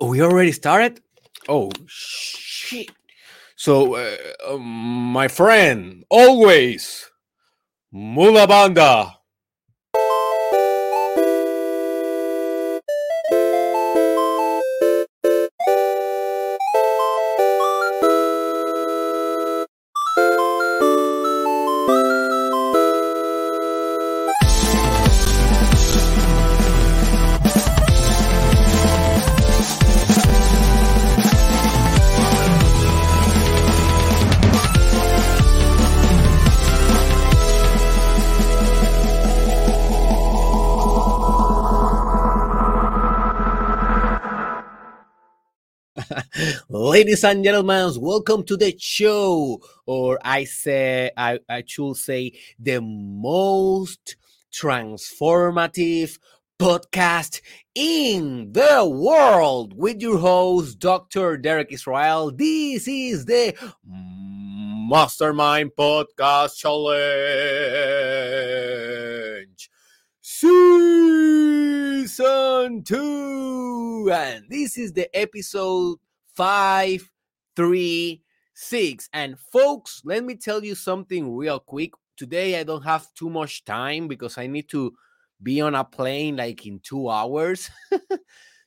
We already started? Oh, shit. So, uh, um, my friend, always, Mula Ladies and gentlemen, welcome to the show, or I say, I, I should say, the most transformative podcast in the world with your host, Dr. Derek Israel. This is the Mastermind Podcast Challenge. Season 2 and this is the episode five, three, six. And folks, let me tell you something real quick. Today I don't have too much time because I need to be on a plane like in two hours.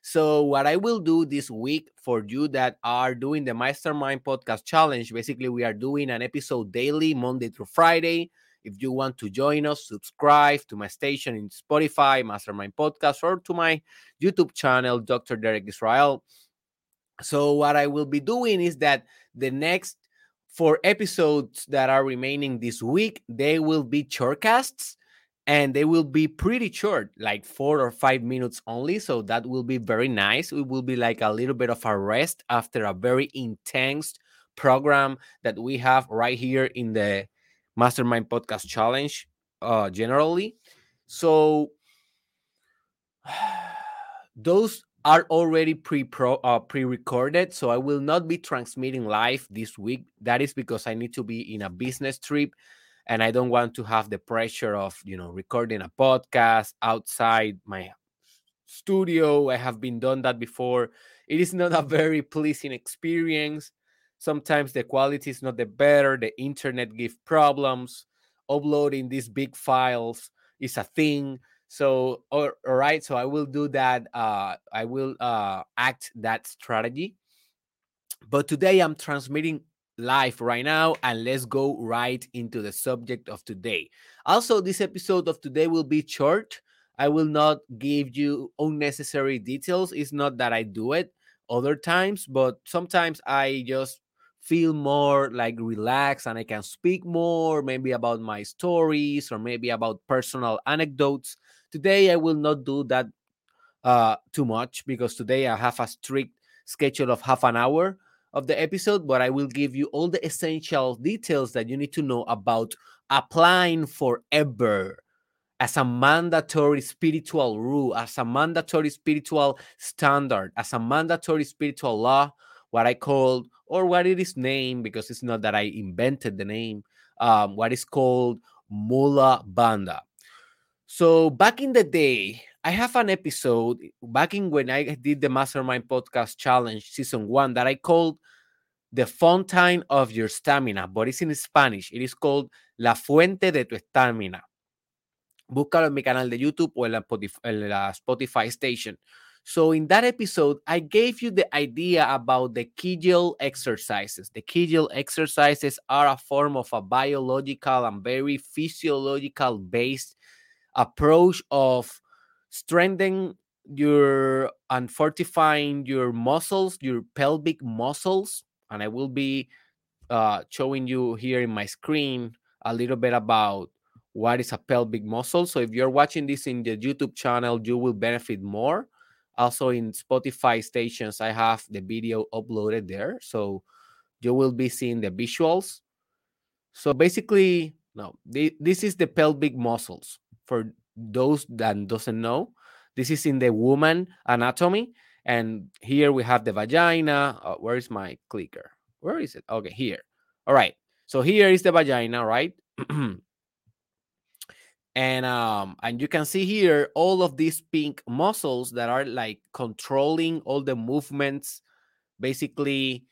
so what I will do this week for you that are doing the Mastermind Podcast Challenge, basically we are doing an episode daily, Monday through Friday. If you want to join us, subscribe to my station in Spotify, Mastermind Podcast, or to my YouTube channel, Dr. Derek Israel. So what I will be doing is that the next four episodes that are remaining this week, they will be shortcasts and they will be pretty short, like four or five minutes only. So that will be very nice. It will be like a little bit of a rest after a very intense program that we have right here in the Mastermind Podcast Challenge, uh, generally. So those are already pre uh, pre recorded, so I will not be transmitting live this week. That is because I need to be in a business trip, and I don't want to have the pressure of you know recording a podcast outside my studio. I have been done that before. It is not a very pleasing experience. Sometimes the quality is not the better. The internet give problems. Uploading these big files is a thing so, all, all right. So I will do that. Uh, I will uh, act that strategy. But today I'm transmitting live right now, and let's go right into the subject of today. Also, this episode of today will be short. I will not give you unnecessary details. It's not that I do it other times, but sometimes I just feel more like relaxed and I can speak more, maybe about my stories or maybe about personal anecdotes. Today, I will not do that uh, too much because today I have a strict schedule of half an hour of the episode, but I will give you all the essential details that you need to know about applying forever as a mandatory spiritual rule, as a mandatory spiritual standard, as a mandatory spiritual law, what I called, or what it is named, because it's not that I invented the name, um, what is called Mula Banda. So back in the day, I have an episode back in when I did the Mastermind Podcast Challenge season one that I called The Fountain of Your Stamina, but it's in Spanish. It is called La Fuente de tu Estamina. Búscalo en mi canal de YouTube o en la, Spotify, en la Spotify station. So in that episode, I gave you the idea about the Kegel exercises. The Kegel exercises are a form of a biological and very physiological based approach of strengthening your and fortifying your muscles, your pelvic muscles. And I will be uh, showing you here in my screen a little bit about what is a pelvic muscle. So if you're watching this in the YouTube channel, you will benefit more. Also in Spotify stations, I have the video uploaded there. So you will be seeing the visuals. So basically, no, this is the pelvic muscles for those that doesn't know this is in the woman anatomy and here we have the vagina uh, where is my clicker? Where is it? Okay here. All right so here is the vagina right? And um and you can see here all of these pink muscles that are like controlling all the movements basically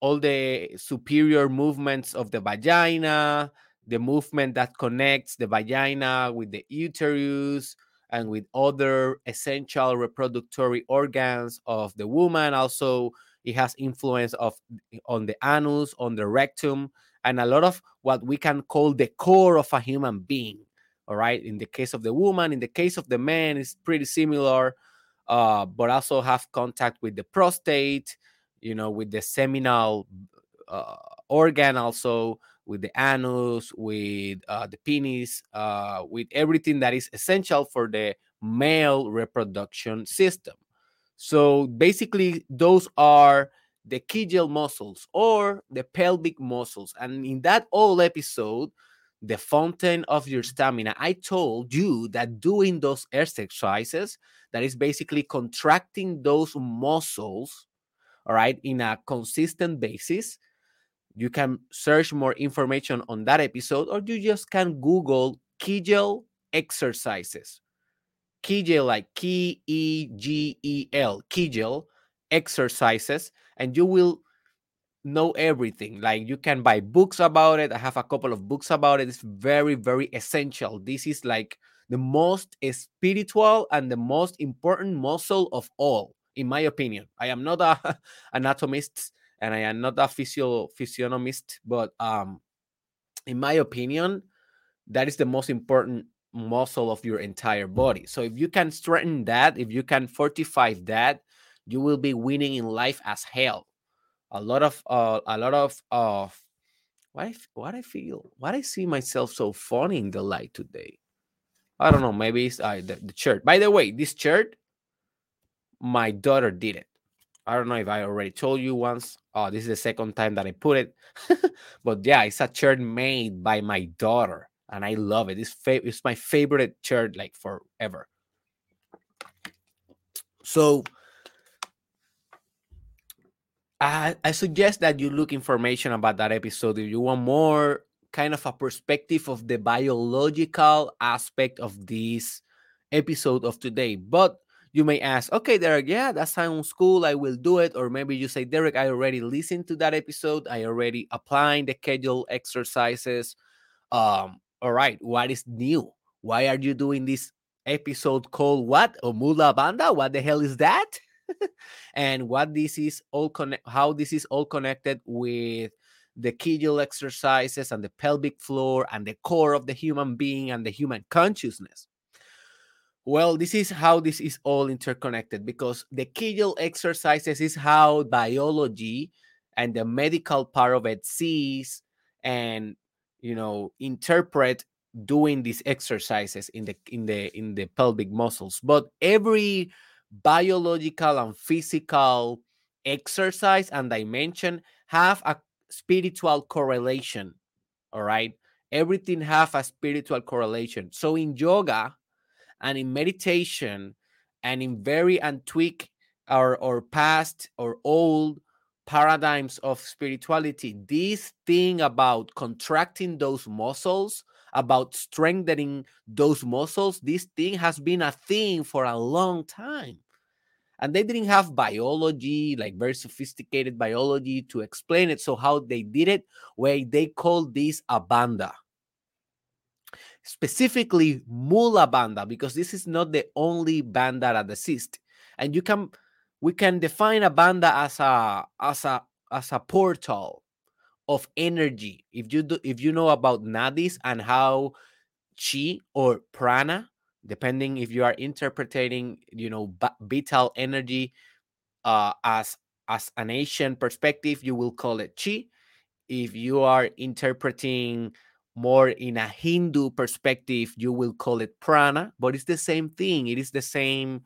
all the superior movements of the vagina the movement that connects the vagina with the uterus and with other essential reproductory organs of the woman. Also it has influence of on the anus on the rectum and a lot of what we can call the core of a human being all right? In the case of the woman in the case of the man it's pretty similar uh, but also have contact with the prostate you know with the seminal uh, organ also with the anus with uh, the penis uh, with everything that is essential for the male reproduction system. So basically those are the kegel muscles or the pelvic muscles and in that old episode the fountain of your stamina i told you that doing those exercises that is basically contracting those muscles all right in a consistent basis you can search more information on that episode or you just can google kegel exercises. Kegel like k-e-g-e-l kegel exercises and you will know everything. Like you can buy books about it. I have a couple of books about it. It's very very essential. This is like the most spiritual and the most important muscle of all in my opinion. I am not a anatomist and I am not a physio physiognomist, but um, in my opinion, that is the most important muscle of your entire body. So if you can strengthen that, if you can fortify that, you will be winning in life as hell. A lot of uh, a lot of uh, what I what I feel, what I see myself so funny in the light today. I don't know. Maybe it's uh, the, the shirt. By the way, this shirt my daughter did it. I don't know if I already told you once. Oh, this is the second time that I put it. but yeah, it's a shirt made by my daughter, and I love it. It's, fa- it's my favorite shirt like forever. So I, I suggest that you look information about that episode if you want more kind of a perspective of the biological aspect of this episode of today. But you may ask, okay, Derek, yeah, that sounds cool. I will do it. Or maybe you say, Derek, I already listened to that episode. I already applying the Kegel exercises. Um, all right, what is new? Why are you doing this episode called what? Omula Banda? What the hell is that? and what this is all connect how this is all connected with the Kegel exercises and the pelvic floor and the core of the human being and the human consciousness. Well, this is how this is all interconnected because the Kegel exercises is how biology and the medical part of it sees and you know interpret doing these exercises in the in the in the pelvic muscles. But every biological and physical exercise and dimension have a spiritual correlation. All right. Everything have a spiritual correlation. So in yoga, and in meditation and in very antique or, or past or old paradigms of spirituality, this thing about contracting those muscles, about strengthening those muscles, this thing has been a thing for a long time. And they didn't have biology, like very sophisticated biology to explain it. So, how they did it, where they called this a bandha specifically mula bandha because this is not the only bandha that exists and you can we can define a bandha as a as a as a portal of energy. If you do if you know about nadis and how chi or prana depending if you are interpreting you know vital energy uh, as as an asian perspective you will call it chi. If you are interpreting more in a Hindu perspective, you will call it prana, but it's the same thing. It is the same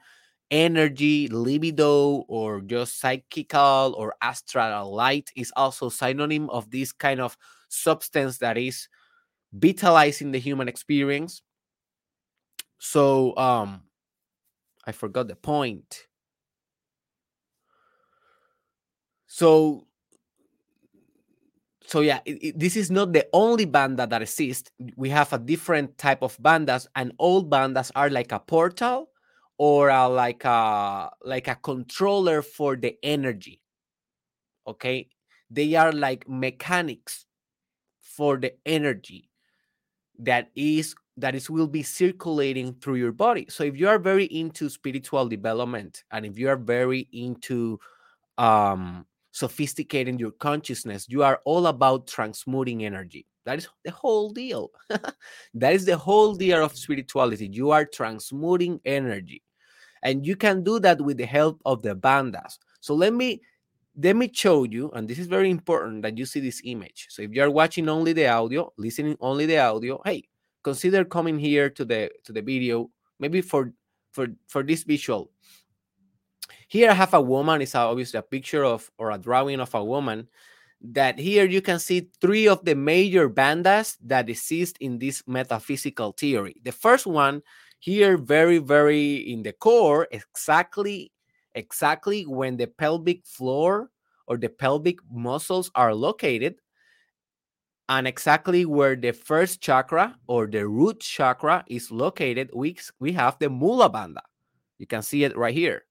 energy, libido, or just psychical or astral light is also synonym of this kind of substance that is vitalizing the human experience. So um I forgot the point. So so yeah, it, it, this is not the only banda that exists. We have a different type of bandas, and all bandas are like a portal or a, like a like a controller for the energy. Okay, they are like mechanics for the energy that is that is will be circulating through your body. So if you are very into spiritual development and if you are very into um sophisticating your consciousness, you are all about transmuting energy. That is the whole deal. that is the whole deal of spirituality. You are transmuting energy. And you can do that with the help of the bandas. So let me let me show you, and this is very important that you see this image. So if you are watching only the audio, listening only the audio, hey, consider coming here to the to the video, maybe for for for this visual. Here I have a woman, it's obviously a picture of or a drawing of a woman that here you can see three of the major bandas that exist in this metaphysical theory. The first one here, very, very in the core, exactly exactly when the pelvic floor or the pelvic muscles are located and exactly where the first chakra or the root chakra is located we, we have the mula bandha you can see it right here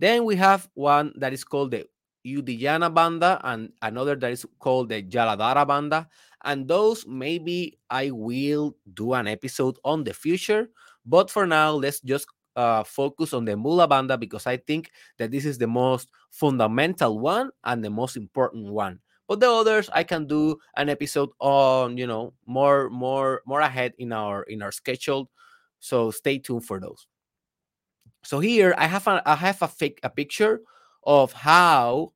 then we have one that is called the Uddiyana Banda and another that is called the Jalandhara Banda. And those maybe I will do an episode on the future. But for now, let's just uh, focus on the Mula Banda because I think that this is the most fundamental one and the most important one. But the others I can do an episode on, you know, more more more ahead in our in our schedule. So stay tuned for those. So here I have a I have a fake a picture of how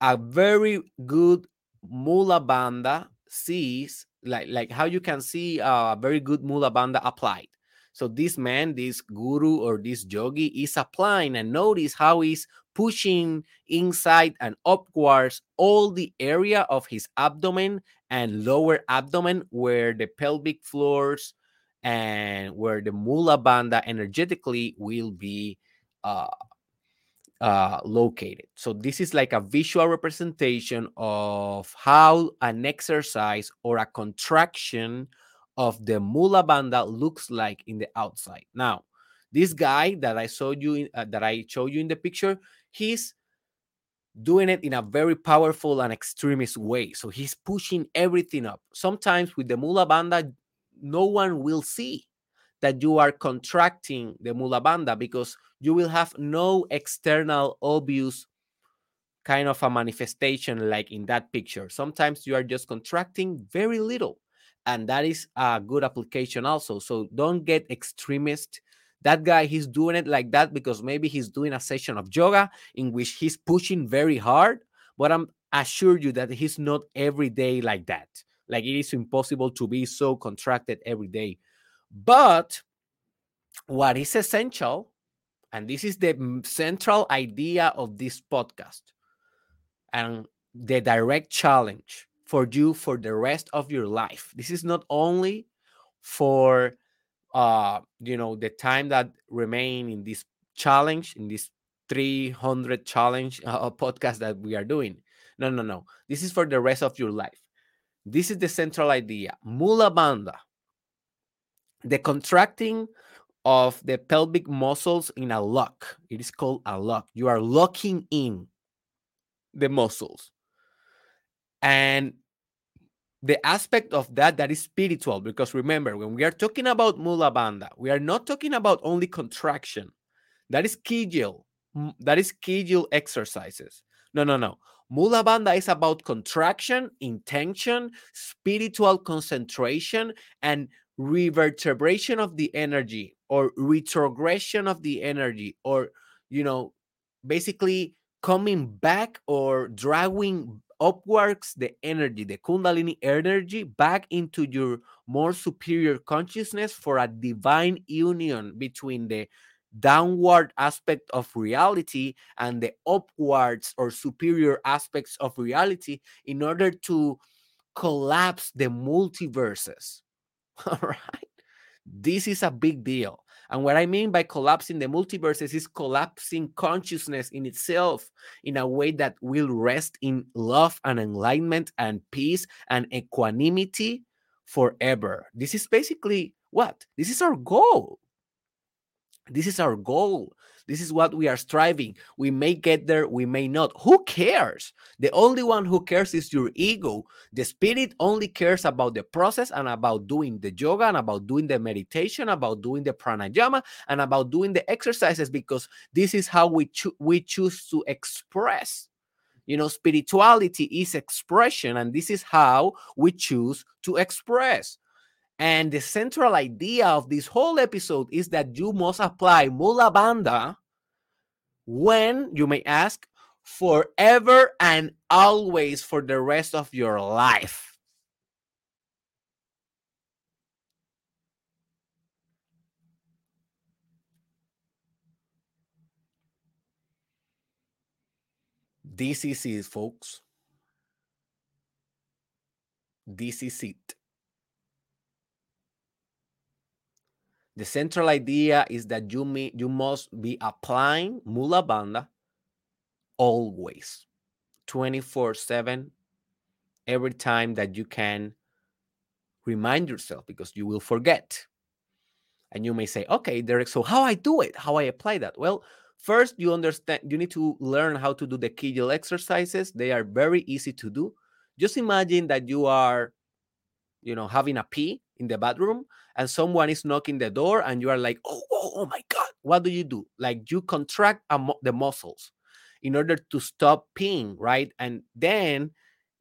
a very good Mula Bandha sees like like how you can see a very good Mula Bandha applied. So this man, this guru or this yogi is applying and notice how he's pushing inside and upwards all the area of his abdomen and lower abdomen where the pelvic floors and where the mula bandha energetically will be uh, uh, located. So this is like a visual representation of how an exercise or a contraction of the mula bandha looks like in the outside. Now, this guy that I showed you in, uh, that I showed you in the picture, he's doing it in a very powerful and extremist way. So he's pushing everything up. Sometimes with the mula bandha, no one will see that you are contracting the mula bandha because you will have no external obvious kind of a manifestation like in that picture. Sometimes you are just contracting very little and that is a good application also. So don't get extremist. That guy he's doing it like that because maybe he's doing a session of yoga in which he's pushing very hard but i'm assure you that he's not every day like that like it is impossible to be so contracted every day but what is essential and this is the central idea of this podcast and the direct challenge for you for the rest of your life. This is not only for uh you know the time that remain in this challenge in this 300 challenge uh, podcast that we are doing. No, no, no. This is for the rest of your life. This is the central idea. Mula bandha, the contracting of the pelvic muscles in a lock. It is called a lock. You are locking in the muscles. And the aspect of that that is spiritual, because remember, when we are talking about Mula Bandha, we are not talking about only contraction. That is Kegel. That is Kegel exercises. No, no, no. Mula Bandha is about contraction, intention, spiritual concentration, and reverberation of the energy or retrogression of the energy, or, you know, basically coming back or dragging upwards the energy, the Kundalini energy, back into your more superior consciousness for a divine union between the downward aspect of reality and the upwards or superior aspects of reality in order to collapse the multiverses. All right. This is a big deal. And what I mean by collapsing the multiverses is collapsing consciousness in itself in a way that will rest in love and enlightenment and peace and equanimity forever. This is basically what? This is our goal. This is our goal. This is what we are striving. We may get there, we may not. Who cares? The only one who cares is your ego. The spirit only cares about the process and about doing the yoga and about doing the meditation, about doing the pranayama and about doing the exercises because this is how we cho- we choose to express. You know, spirituality is expression and this is how we choose to express. And the central idea of this whole episode is that you must apply Mula Bandha when, you may ask, forever and always for the rest of your life. It, folks. This is it. The central idea is that you may, you must be applying Mula Bandha always, 24 7, every time that you can remind yourself because you will forget. And you may say, okay, Derek, so how I do it, how I apply that? Well, first you understand you need to learn how to do the Kegel exercises. They are very easy to do. Just imagine that you are, you know, having a pee in the bathroom and someone is knocking the door and you are like oh oh, oh my god what do you do? Like you contract the muscles in order to stop peeing right? And then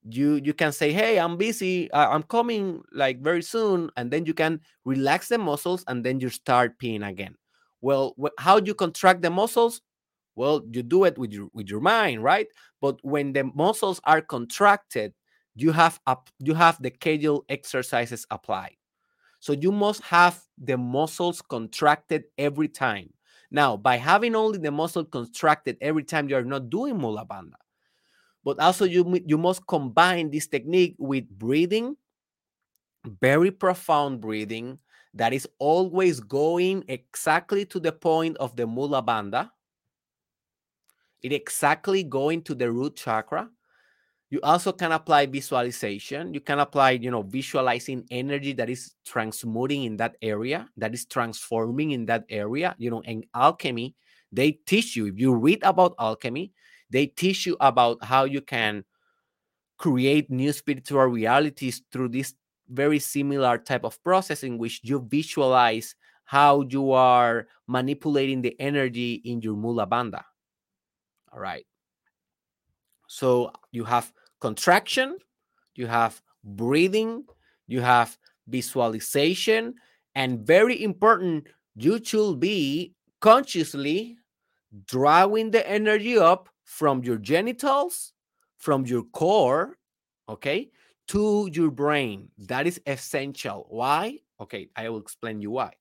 you you can say hey i'm busy uh, i'm coming like very soon and then you can relax the muscles and then you start peeing again. Well how do you contract the muscles? Well you do it with your with your mind right? But when the muscles are contracted you have up you have the Kegel exercises applied so you must have the muscles contracted every time. Now, by having only the muscle contracted every time, you are not doing Mula Bandha. But also, you, you must combine this technique with breathing, very profound breathing that is always going exactly to the point of the Mula Bandha. It exactly going to the root chakra you also can apply visualization. You can apply, you know, visualizing energy that is transmuting in that area, that is transforming in that area. You know, in alchemy, they teach you, if you read about alchemy, they teach you about how you can create new spiritual realities through this very similar type of process in which you visualize how you are manipulating the energy in your mula bandha. All right. So you have contraction, you have breathing, you have visualization, and very important, you should be consciously drawing the energy up from your genitals, from your core, okay, to your brain. That is essential. Why? Okay, I will explain you why.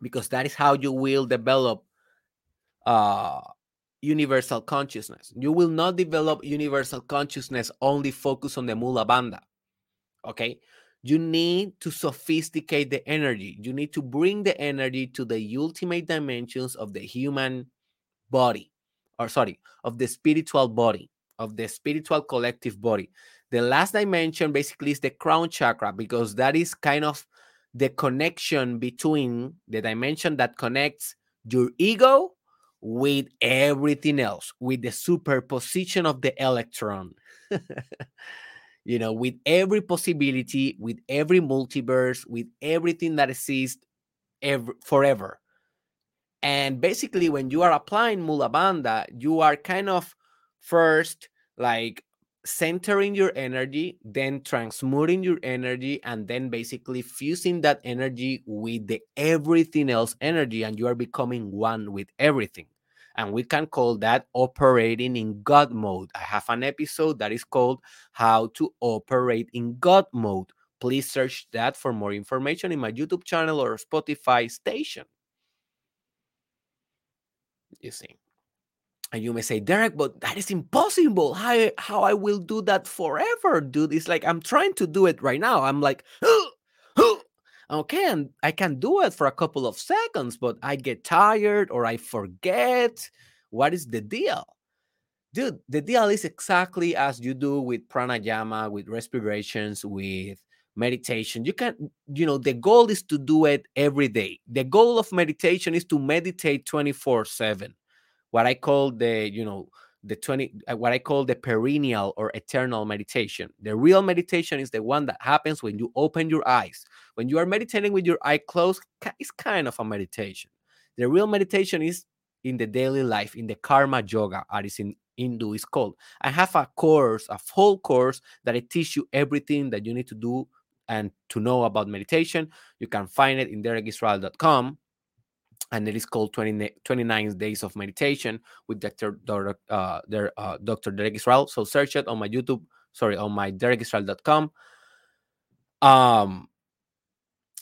Because that is how you will develop uh, universal consciousness. You will not develop universal consciousness only focus on the mula bandha. Okay. You need to sophisticate the energy. You need to bring the energy to the ultimate dimensions of the human body, or sorry, of the spiritual body, of the spiritual collective body. The last dimension basically is the crown chakra because that is kind of the connection between the dimension that connects your ego with everything else, with the superposition of the electron. you know, with every possibility, with every multiverse, with everything that exists ever, forever. And basically, when you are applying Mula Bandha, you are kind of first like centering your energy, then transmuting your energy, and then basically fusing that energy with the everything else energy, and you are becoming one with everything. And we can call that operating in God mode. I have an episode that is called How to Operate in God Mode. Please search that for more information in my YouTube channel or Spotify station. You see. And you may say, Derek, but that is impossible. How, how I will do that forever, dude? It's like I'm trying to do it right now. I'm like, Okay, and I can do it for a couple of seconds, but I get tired or I forget. What is the deal? Dude, the deal is exactly as you do with pranayama, with respirations, with meditation. You can, you know, the goal is to do it every day. The goal of meditation is to meditate 24 7. What I call the, you know, the 20 uh, what i call the perennial or eternal meditation. The real meditation is the one that happens when you open your eyes. When you are meditating with your eye closed it's kind of a meditation. The real meditation is in the daily life in the karma yoga as in hindu is called. I have a course a full course that i teach you everything that you need to do and to know about meditation. You can find it in derekisrael.com and it is called 20, 29 Days of Meditation with Dr. Dr. Uh, uh, Dr. Derek Israel. So search it on my YouTube, sorry, on my derekisrael.com. Um,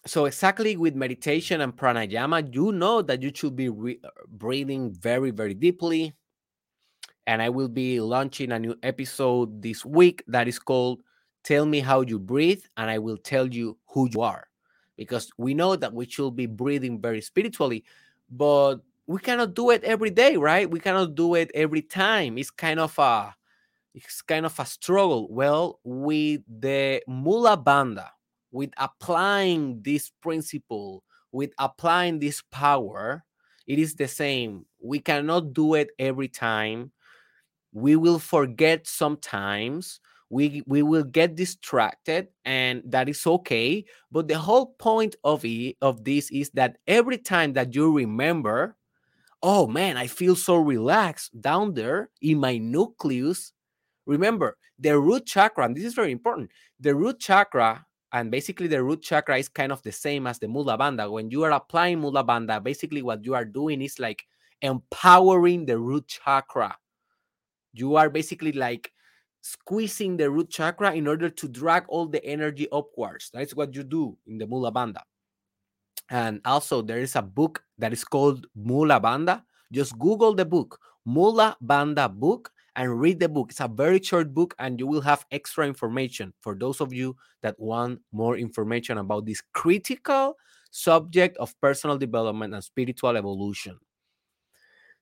so exactly with meditation and pranayama, you know that you should be re- breathing very, very deeply. And I will be launching a new episode this week that is called Tell Me How You Breathe, and I will tell you who you are because we know that we should be breathing very spiritually, but we cannot do it every day, right? We cannot do it every time. It's kind of a it's kind of a struggle. Well, with the Mula Bandha, with applying this principle, with applying this power, it is the same. We cannot do it every time. We will forget sometimes we we will get distracted and that is okay. But the whole point of it of this is that every time that you remember oh man i feel so relaxed down there in my nucleus remember the root chakra and this is very important the root chakra and basically the root chakra is kind of the same as the mula bandha when you are applying mula bandha basically what you are doing is like empowering the root chakra. You are basically like squeezing the root chakra in order to drag all the energy upwards. That's what you do in the Mula Bandha. And also, there is a book that is called Mula Bandha. Just Google the book, Mula Bandha book, and read the book. It's a very short book, and you will have extra information for those of you that want more information about this critical subject of personal development and spiritual evolution.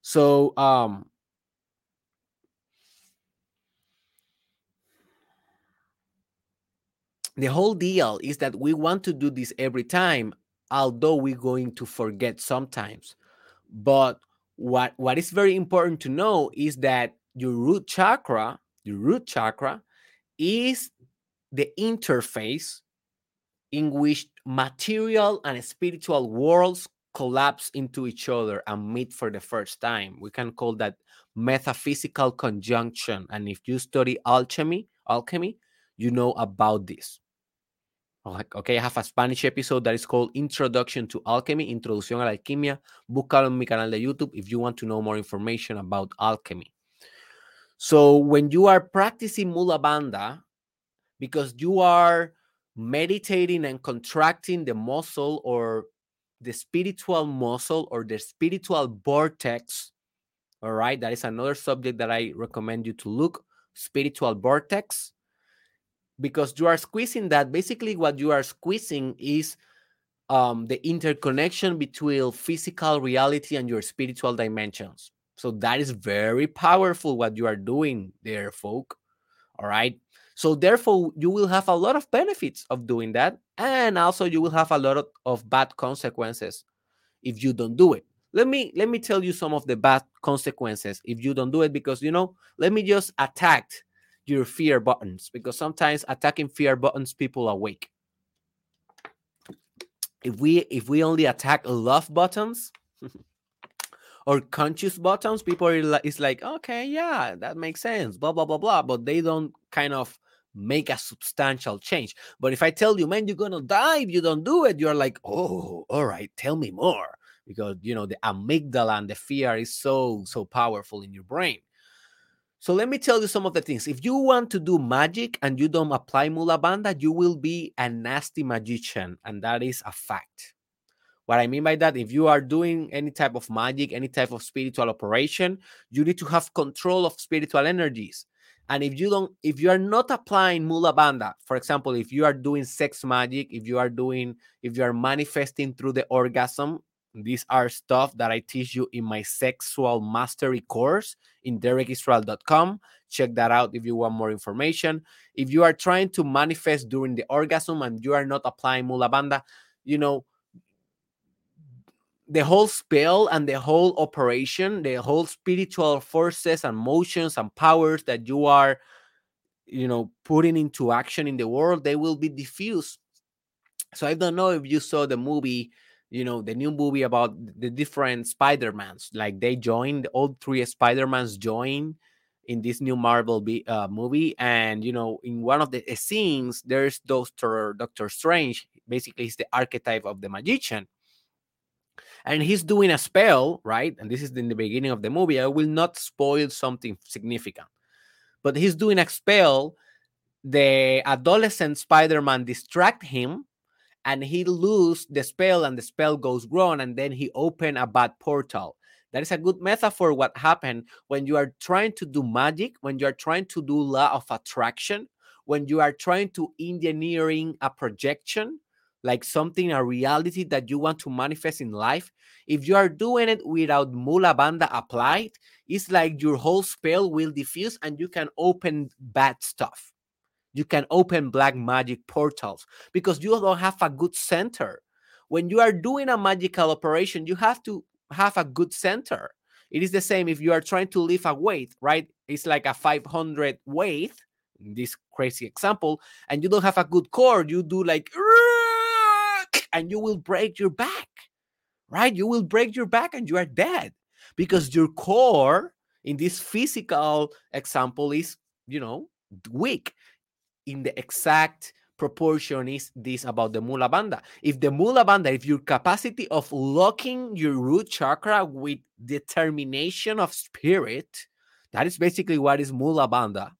So, um, the whole deal is that we want to do this every time, although we're going to forget sometimes. But what what is very important to know is that your root chakra, your root chakra, is the interface in which material and spiritual worlds collapse into each other and meet for the first time. We can call that metaphysical conjunction. And if you study alchemy, alchemy, you know about this. Ok, I have a Spanish episode that is called Introduction to Alchemy, Introducción a la Alquimia. Búscalo en mi canal de YouTube if you want to know more information about alchemy. So when you are practicing Mula Bandha, because you are meditating and contracting the muscle or the spiritual muscle or the spiritual vortex, all right, that is another subject that I recommend you to look, spiritual vortex because you are squeezing that. Basically, what you are squeezing is um, the interconnection between physical reality and your spiritual dimensions. So that is very powerful what you are doing there, folk. All right. So therefore, you will have a lot of benefits of doing that, and also you will have a lot of, of bad consequences if you don't do it. Let me let me tell you some of the bad consequences if you don't do it because you know. Let me just attack your fear buttons because sometimes attacking fear buttons people awake if we if we only attack love buttons or conscious buttons people it's like okay yeah that makes sense blah blah blah blah but they don't kind of make a substantial change. But if i tell you man you're gonna die if you don't do it you're like oh all right tell me more because you know the amygdala and the fear is so so powerful in your brain so let me tell you some of the things. If you want to do magic and you don't apply Mula Bandha, you will be a nasty magician, and that is a fact. What I mean by that, if you are doing any type of magic, any type of spiritual operation, you need to have control of spiritual energies. And if you don't, if you are not applying mula bandha, for example, if you are doing sex magic, if you are doing, if you are manifesting through the orgasm, these are stuff that I teach you in my sexual mastery course in derekisrael.com. Check that out if you want more information. If you are trying to manifest during the orgasm and you are not applying mula bandha, you know, the whole spell and the whole operation, the whole spiritual forces and motions and powers that you are, you know, putting into action in the world, they will be diffused. So I don't know if you saw the movie, you know, the new movie about the different Spider-Mans. Like they joined, all three Spider-Mans join in this new Marvel uh, movie. And, you know, in one of the scenes, there's Doctor, Doctor Strange. Basically, he's the archetype of the magician and he's doing a spell, right? And this is in the beginning of the movie. I will not spoil something significant, but he's doing a spell. The adolescent Spider-Man distract him, and he lose the spell, and the spell goes wrong, and then he open a bad portal. That is a good metaphor. What happened when you are trying to do magic, when you are trying to do law of attraction, when you are trying to engineering a projection, like something, a reality that you want to manifest in life, if you are doing it without mula bandha applied, it's like your whole spell will diffuse and you can open bad stuff. You can open black magic portals because you don't have a good center. When you are doing a magical operation, you have to have a good center. It is the same if you are trying to lift a weight, right? It's like a 500 weight, this crazy example, and you don't have a good core. You do like, and you will break your back, right? You will break your back and you are dead because your core in this physical example is, you know, weak. In the exact proportion is this about the mula bandha. If the mula bandha, if your capacity of locking your root chakra with determination of spirit, that is basically what is mula bandha.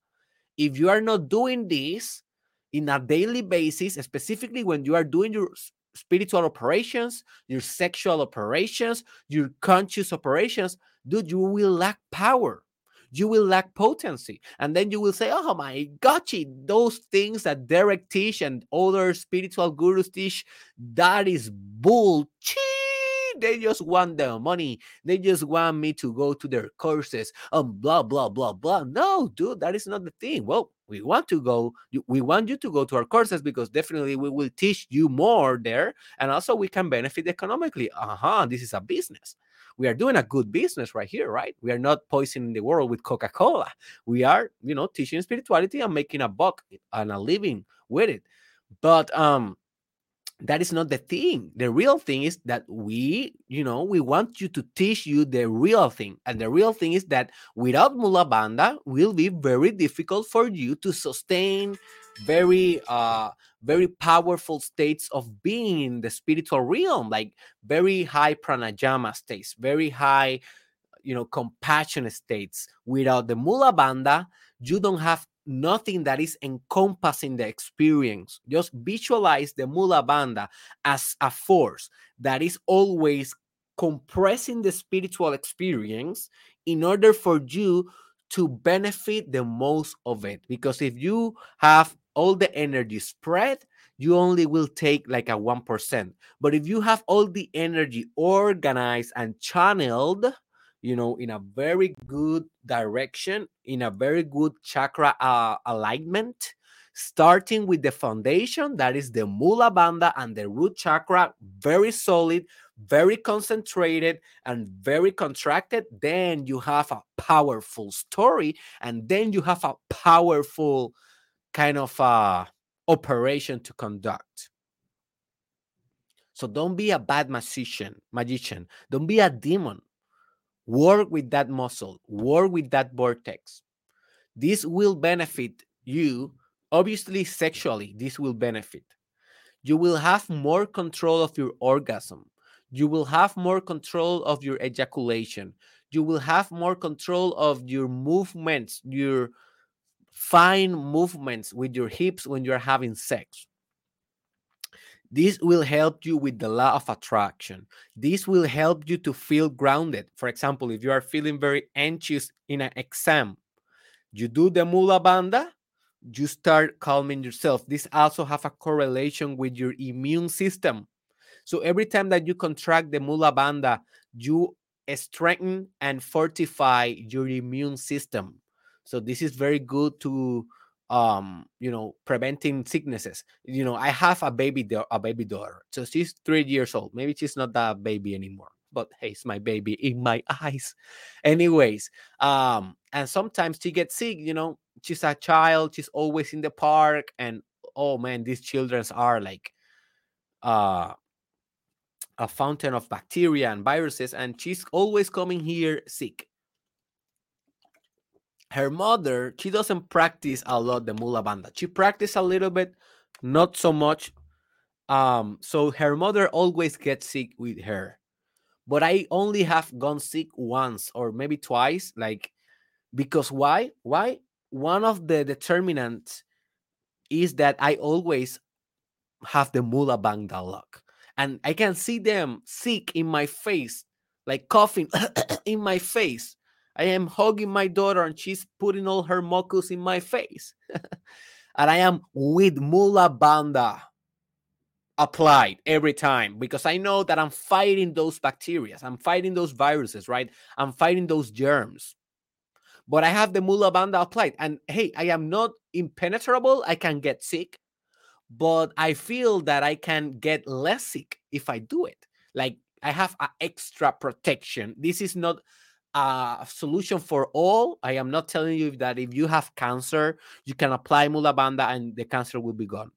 If you are not doing this in a daily basis, specifically when you are doing your spiritual operations, your sexual operations, your conscious operations, dude, you will lack power. You will lack potency. And then you will say, oh my gotcha, those things that Derek teach and other spiritual gurus teach, that is bullshit they just want the money. They just want me to go to their courses and blah, blah, blah, blah. No, dude, that is not the thing. Well, we want to go, we want you to go to our courses because definitely we will teach you more there. And also we can benefit economically. Uh huh. This is a business. We are doing a good business right here, right? We are not poisoning the world with Coca Cola. We are, you know, teaching spirituality and making a buck and a living with it. But, um, that is not the thing. The real thing is that we, you know, we want you to teach you the real thing. And the real thing is that without Mula Bandha will be very difficult for you to sustain very uh very powerful states of being in the spiritual realm, like very high pranayama states, very high, you know, compassion states. Without the Mula Bandha, you don't have nothing that is encompassing the experience. Just visualize the Mula Bandha as a force that is always compressing the spiritual experience in order for you to benefit the most of it. Because if you have all the energy spread, you only will take like a 1%. But if you have all the energy organized and channeled, you know, in a very good direction, in a very good chakra uh, alignment, starting with the foundation that is the Mula Bandha and the root chakra, very solid, very concentrated, and very contracted. Then you have a powerful story, and then you have a powerful kind of uh, operation to conduct. So don't be a bad magician, magician. Don't be a demon. Work with that muscle, work with that vortex. This will benefit you, obviously, sexually. This will benefit. You will have more control of your orgasm. You will have more control of your ejaculation. You will have more control of your movements, your fine movements with your hips when you're having sex. This will help you with the law of attraction. This will help you to feel grounded. For example, if you are feeling very anxious in an exam, You do the mula bandha, you start calming yourself. This also have a correlation with your immune system. So every time that you contract the mula bandha, you strengthen and fortify your immune system. So this is very good to um you know preventing sicknesses. You know i have a baby a baby daughter so she's three years old. Maybe she's not that baby anymore but hey it's my baby in my eyes. Anyways um and sometimes she gets sick you know she's a child she's always in the park and oh man these children are like uh a fountain of bacteria and viruses and she's always coming here sick her mother she doesn't practice a lot the mula bandha she practice a little bit not so much um so her mother always gets sick with her. But i only have gone sick once or maybe twice like because why? Why? One of the determinants is that i always have the mula bandha luck and i can see them sick in my face like coughing in my face I am hugging my daughter and she's putting all her mucus in my face. and I am with Mula Bandha applied every time because I know that I'm fighting those bacteria. I'm fighting those viruses, right? I'm fighting those germs. But I have the Mula Bandha applied. And hey, I am not impenetrable. I can get sick, but I feel that I can get less sick if I do it. Like I have an extra protection. This is not a solution for all. I am not telling you that if you have cancer, you can apply Mula Bandha and the cancer will be gone.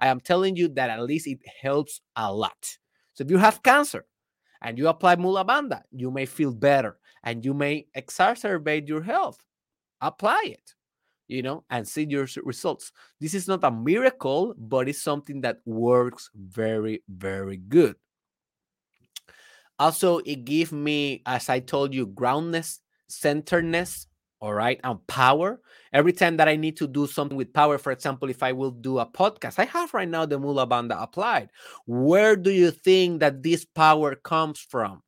I am telling you that at least it helps a lot. So if you have cancer and you apply Mula Bandha, you may feel better and you may exacerbate your health. Apply it, you know, and see your results. This is not a miracle, but it's something that works very, very good. Also, it gives me, as I told you, groundness, centeredness, all right, and power. Every time that I need to do something with power, for example, if I will do a podcast, I have right now the Mula Bandha applied. Where do you think that this power comes from?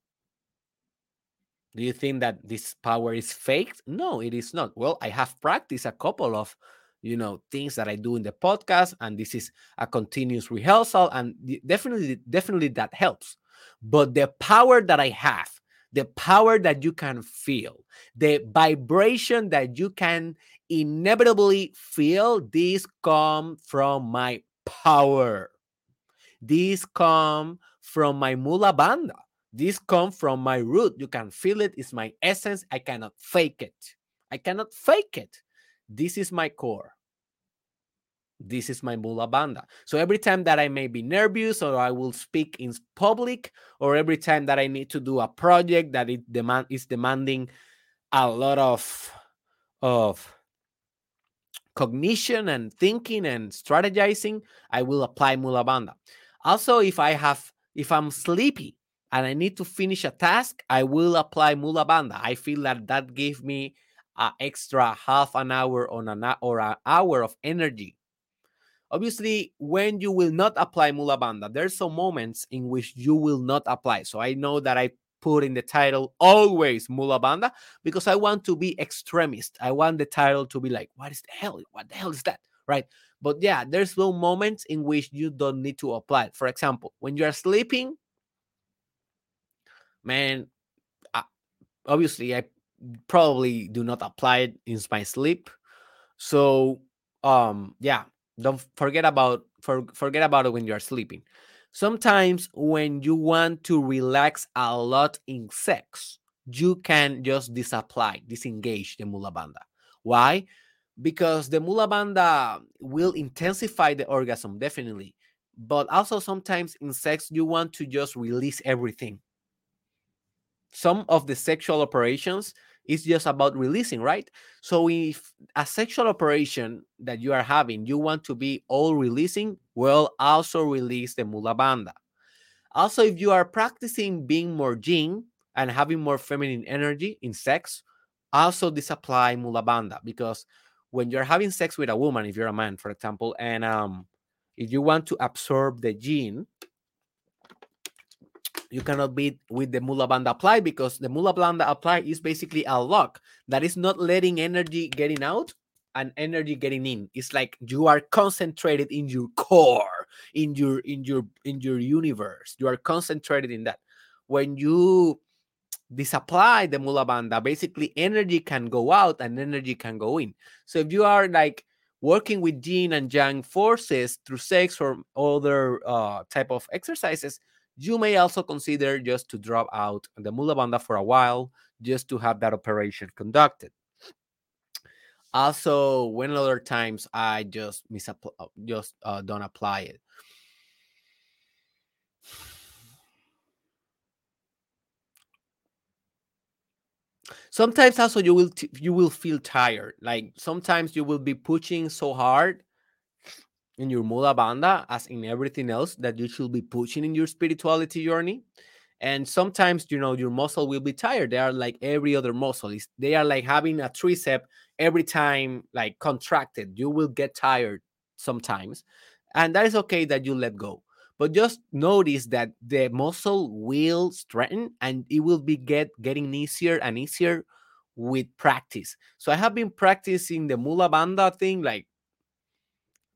Do you think that this power is fake? No, it is not. Well, I have practiced a couple of you know things that i do in the podcast and this is a continuous rehearsal and definitely definitely that helps but the power that I have, the power that you can feel, the vibration that you can inevitably feel, these come from my power. These come from my mula bandha. These come from my root. You can feel it. It's my essence. I cannot fake it. I cannot fake it. This is my core this is my mula bandha. So every time that I may be nervous or I will speak in public, or every time that I need to do a project that it demand is demanding a lot of of cognition and thinking and strategizing, I will apply mula bandha. Also, if I have if I'm sleepy and I need to finish a task, I will apply mula bandha. I feel that that gave me an extra half an hour on an or an hour of energy Obviously, when you will not apply Mula Bandha, there's some moments in which you will not apply. So I know that I put in the title always Mula Bandha because I want to be extremist. I want the title to be like, what is the hell? What the hell is that? Right. But yeah, there's no moments in which you don't need to apply. For example, when you are sleeping, man, obviously I probably do not apply it in my sleep. So um yeah, don't forget about for, forget about it when you're sleeping. Sometimes when you want to relax a lot in sex, you can just disapply, disengage the mula bandha. Why? Because the mula bandha will intensify the orgasm, definitely. But also sometimes in sex, you want to just release everything. Some of the sexual operations it's just about releasing, right? So if a sexual operation that you are having, you want to be all releasing, well, also release the mula bandha. Also, if you are practicing being more yin and having more feminine energy in sex, also disapply mula bandha because when you're having sex with a woman, if you're a man, for example, and um, if you want to absorb the yin, you cannot beat with the mula bandha apply because the mula bandha apply is basically a lock that is not letting energy getting out and energy getting in. It's like you are concentrated in your core in your in your in your universe. You are concentrated in that. When you disapply the mula bandha basically energy can go out and energy can go in. So if you are like working with yin and yang forces through sex or other uh, type of exercises you may also consider just to drop out the mula bandha for a while just to have that operation conducted. Also when other times i just misapply uh, just uh, don't apply it. Sometimes also you will you will feel tired. Like sometimes you will be pushing so hard in your mula bandha as in everything else that you should be pushing in your spirituality journey. And sometimes you know your muscle will be tired. They are like every other muscle. It's, they are like having a tricep every time like contracted. You will get tired sometimes and that is okay that you let go. But just notice that the muscle will strengthen and it will be get getting easier and easier with practice. So i have been practicing the mula bandha thing like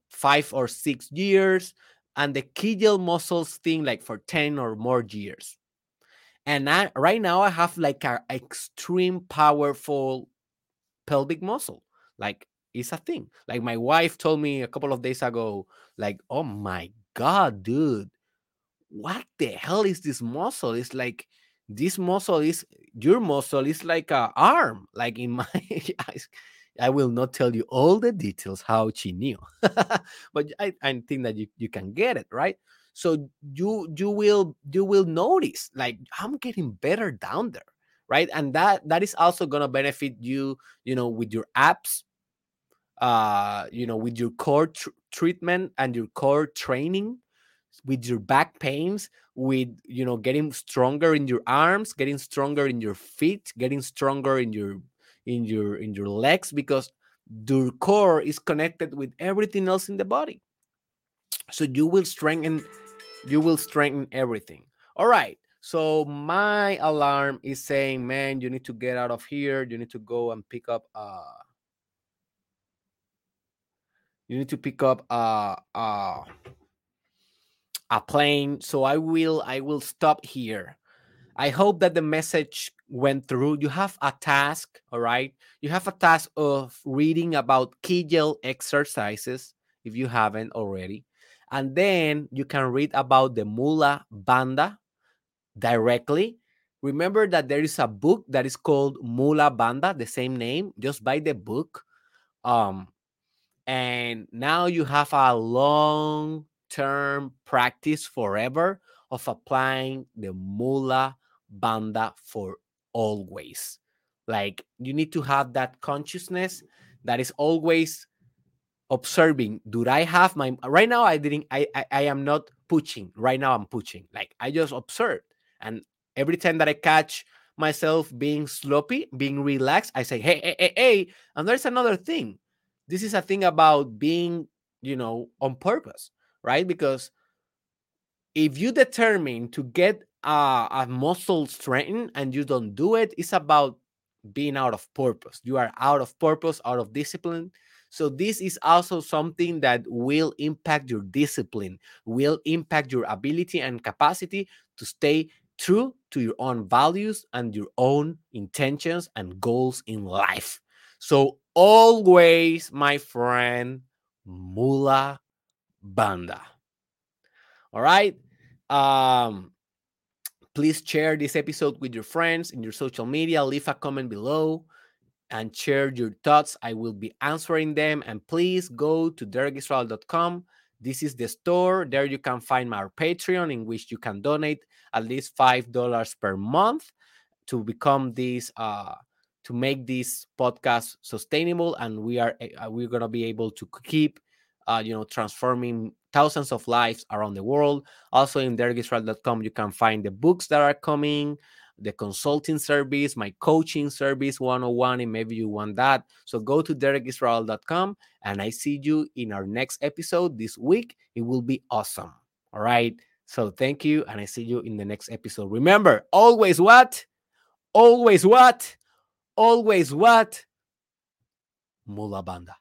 five or six years, and the Kegel muscles thing like for 10 or more years. And I, right now I have like an extreme powerful pelvic muscle. Like it's a thing. Like my wife told me a couple of days ago, like, oh my God, dude, what the hell is this muscle? It's like this muscle is your muscle is like a arm. Like in my eyes, I will not tell you all the details how she knew, but I, I think that you, you can get it right. So you you will you will notice like I'm getting better down there, right? And that that is also gonna benefit you, you know, with your apps, uh, you know, with your core tr- treatment and your core training, with your back pains, with you know getting stronger in your arms, getting stronger in your feet, getting stronger in your in your in your legs because your core is connected with everything else in the body. So you will strengthen you will strengthen everything. All right. So my alarm is saying man you need to get out of here. You need to go and pick up uh you need to pick up uh uh a plane. So i will i will stop here i hope that the message went through, you have a task, all right? You have a task of reading about Kegel exercises if you haven't already. And then you can read about the Mula Bandha directly. Remember that there is a book that is called Mula Bandha, the same name. Just buy the book. Um, and now you have a long term practice forever of applying the Mula Bandha for always. Like you need to have that consciousness that is always observing. Do I have my right now? I didn't. I, I I am not pushing. Right now, I'm pushing. Like I just observe, and every time that I catch myself being sloppy, being relaxed, I say, hey, hey, hey, hey. And there's another thing. This is a thing about being, you know, on purpose, right? Because if you determine to get uh, a muscle strengthen and you don't do it, it's about being out of purpose. You are out of purpose, out of discipline. So this is also something that will impact your discipline, will impact your ability and capacity to stay true to your own values and your own intentions and goals in life. So always, my friend, mula bandha. All right. Um, Please share this episode with your friends in your social media. Leave a comment below and share your thoughts. I will be answering them. And please go to derekisrael.com. This is the store. There you can find my Patreon, in which you can donate at least five dollars per month to become this uh to make this podcast sustainable and we are uh, we're gonna be able to keep uh, you know transforming thousands of lives around the world. Also, in derekisrael.com, you can find the books that are coming, the consulting service, my coaching service 101, and maybe you want that. So go to derekisrael.com and I see you in our next episode this week. It will be awesome. All right. So thank you, and I see you in the next episode. Remember, always what? Always what? Always what? Mula bandha.